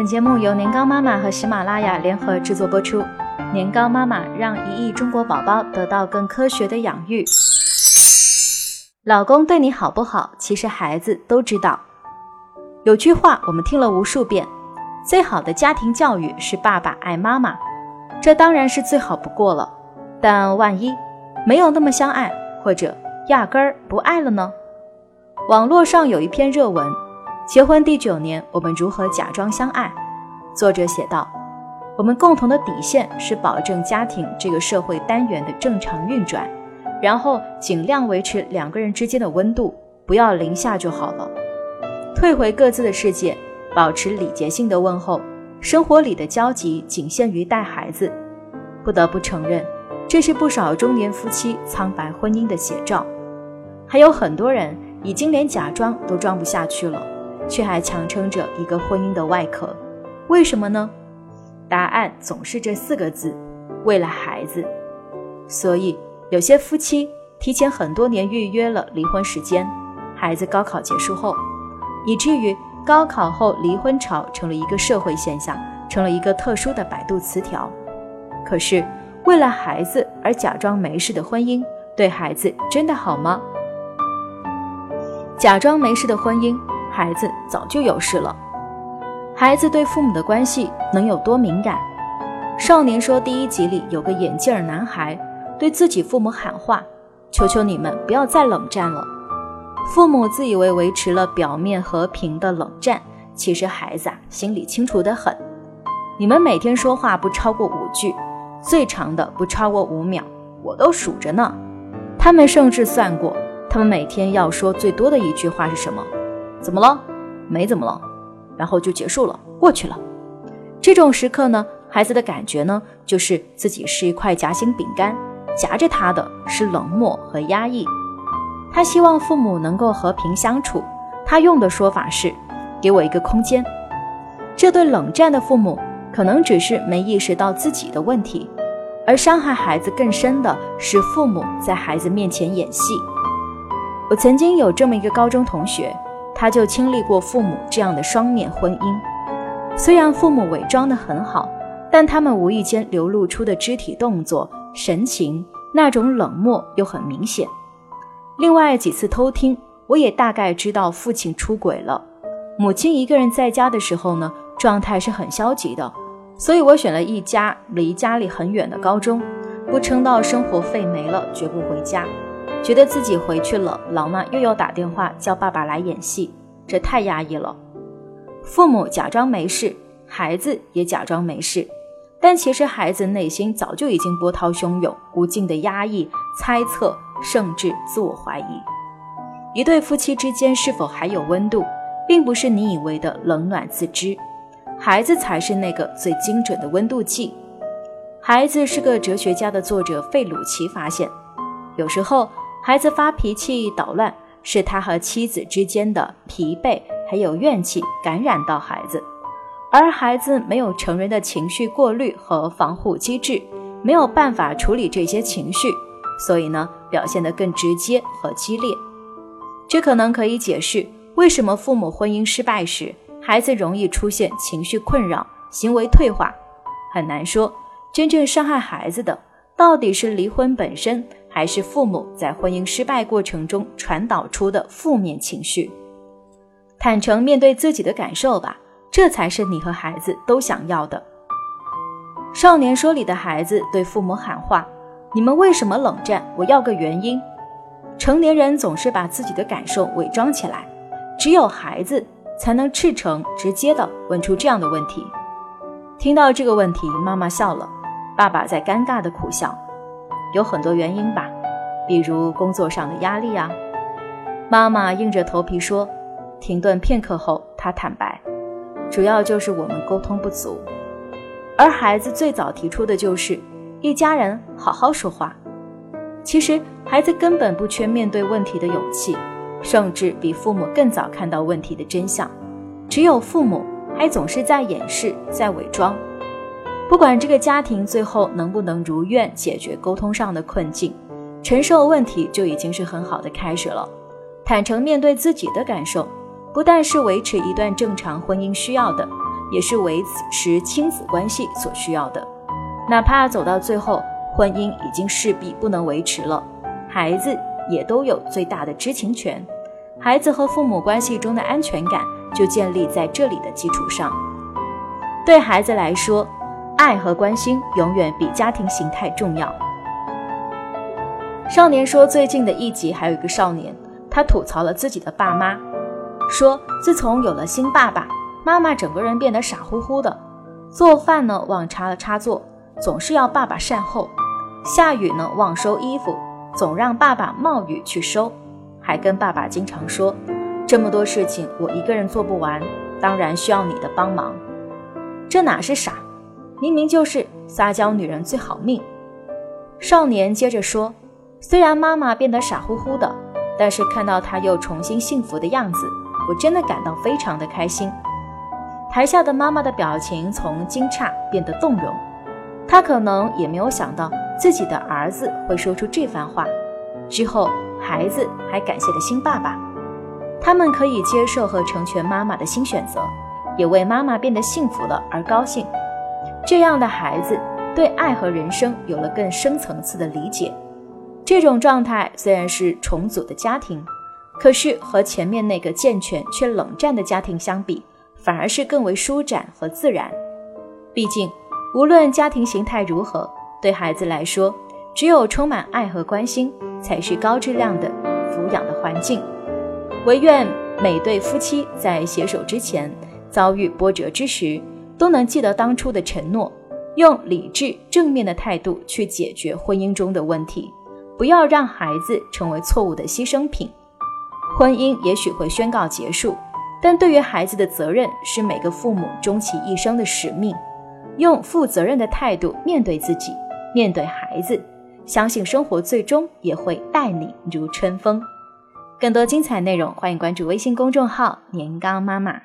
本节目由年糕妈妈和喜马拉雅联合制作播出。年糕妈妈让一亿中国宝宝得到更科学的养育。老公对你好不好，其实孩子都知道。有句话我们听了无数遍：最好的家庭教育是爸爸爱妈妈。这当然是最好不过了。但万一没有那么相爱，或者压根儿不爱了呢？网络上有一篇热文。结婚第九年，我们如何假装相爱？作者写道：“我们共同的底线是保证家庭这个社会单元的正常运转，然后尽量维持两个人之间的温度，不要零下就好了。退回各自的世界，保持礼节性的问候，生活里的交集仅限于带孩子。不得不承认，这是不少中年夫妻苍白婚姻的写照。还有很多人已经连假装都装不下去了。”却还强撑着一个婚姻的外壳，为什么呢？答案总是这四个字：为了孩子。所以有些夫妻提前很多年预约了离婚时间，孩子高考结束后，以至于高考后离婚潮成了一个社会现象，成了一个特殊的百度词条。可是为了孩子而假装没事的婚姻，对孩子真的好吗？假装没事的婚姻。孩子早就有事了。孩子对父母的关系能有多敏感？少年说第一集里有个眼镜男孩对自己父母喊话：“求求你们不要再冷战了。”父母自以为维持了表面和平的冷战，其实孩子啊心里清楚的很。你们每天说话不超过五句，最长的不超过五秒，我都数着呢。他们甚至算过，他们每天要说最多的一句话是什么？怎么了？没怎么了，然后就结束了，过去了。这种时刻呢，孩子的感觉呢，就是自己是一块夹心饼干，夹着他的是冷漠和压抑。他希望父母能够和平相处，他用的说法是：“给我一个空间。”这对冷战的父母，可能只是没意识到自己的问题，而伤害孩子更深的是父母在孩子面前演戏。我曾经有这么一个高中同学。他就经历过父母这样的双面婚姻，虽然父母伪装得很好，但他们无意间流露出的肢体动作、神情，那种冷漠又很明显。另外几次偷听，我也大概知道父亲出轨了。母亲一个人在家的时候呢，状态是很消极的，所以我选了一家离家里很远的高中，不撑到生活费没了，绝不回家。觉得自己回去了，老妈又要打电话叫爸爸来演戏，这太压抑了。父母假装没事，孩子也假装没事，但其实孩子内心早就已经波涛汹涌，无尽的压抑、猜测，甚至自我怀疑。一对夫妻之间是否还有温度，并不是你以为的冷暖自知，孩子才是那个最精准的温度计。孩子是个哲学家的作者费鲁奇发现，有时候。孩子发脾气捣乱，是他和妻子之间的疲惫还有怨气感染到孩子，而孩子没有成人的情绪过滤和防护机制，没有办法处理这些情绪，所以呢，表现得更直接和激烈。这可能可以解释为什么父母婚姻失败时，孩子容易出现情绪困扰、行为退化。很难说，真正伤害孩子的到底是离婚本身。还是父母在婚姻失败过程中传导出的负面情绪，坦诚面对自己的感受吧，这才是你和孩子都想要的。少年说里的孩子对父母喊话：“你们为什么冷战？我要个原因。”成年人总是把自己的感受伪装起来，只有孩子才能赤诚直接的问出这样的问题。听到这个问题，妈妈笑了，爸爸在尴尬的苦笑。有很多原因吧，比如工作上的压力啊。妈妈硬着头皮说。停顿片刻后，她坦白，主要就是我们沟通不足。而孩子最早提出的就是一家人好好说话。其实孩子根本不缺面对问题的勇气，甚至比父母更早看到问题的真相。只有父母还总是在掩饰，在伪装。不管这个家庭最后能不能如愿解决沟通上的困境，承受问题就已经是很好的开始了。坦诚面对自己的感受，不但是维持一段正常婚姻需要的，也是维持亲子关系所需要的。哪怕走到最后，婚姻已经势必不能维持了，孩子也都有最大的知情权。孩子和父母关系中的安全感就建立在这里的基础上。对孩子来说，爱和关心永远比家庭形态重要。少年说，最近的一集还有一个少年，他吐槽了自己的爸妈，说自从有了新爸爸，妈妈整个人变得傻乎乎的，做饭呢忘插了插座，总是要爸爸善后；下雨呢忘收衣服，总让爸爸冒雨去收。还跟爸爸经常说，这么多事情我一个人做不完，当然需要你的帮忙。这哪是傻，明明就是撒娇女人最好命。少年接着说，虽然妈妈变得傻乎乎的，但是看到她又重新幸福的样子，我真的感到非常的开心。台下的妈妈的表情从惊诧变得动容，她可能也没有想到自己的儿子会说出这番话。之后。孩子还感谢了新爸爸，他们可以接受和成全妈妈的新选择，也为妈妈变得幸福了而高兴。这样的孩子对爱和人生有了更深层次的理解。这种状态虽然是重组的家庭，可是和前面那个健全却冷战的家庭相比，反而是更为舒展和自然。毕竟，无论家庭形态如何，对孩子来说，只有充满爱和关心。才是高质量的抚养的环境。唯愿每对夫妻在携手之前，遭遇波折之时，都能记得当初的承诺，用理智正面的态度去解决婚姻中的问题，不要让孩子成为错误的牺牲品。婚姻也许会宣告结束，但对于孩子的责任是每个父母终其一生的使命。用负责任的态度面对自己，面对孩子。相信生活最终也会待你如春风。更多精彩内容，欢迎关注微信公众号“年糕妈妈”。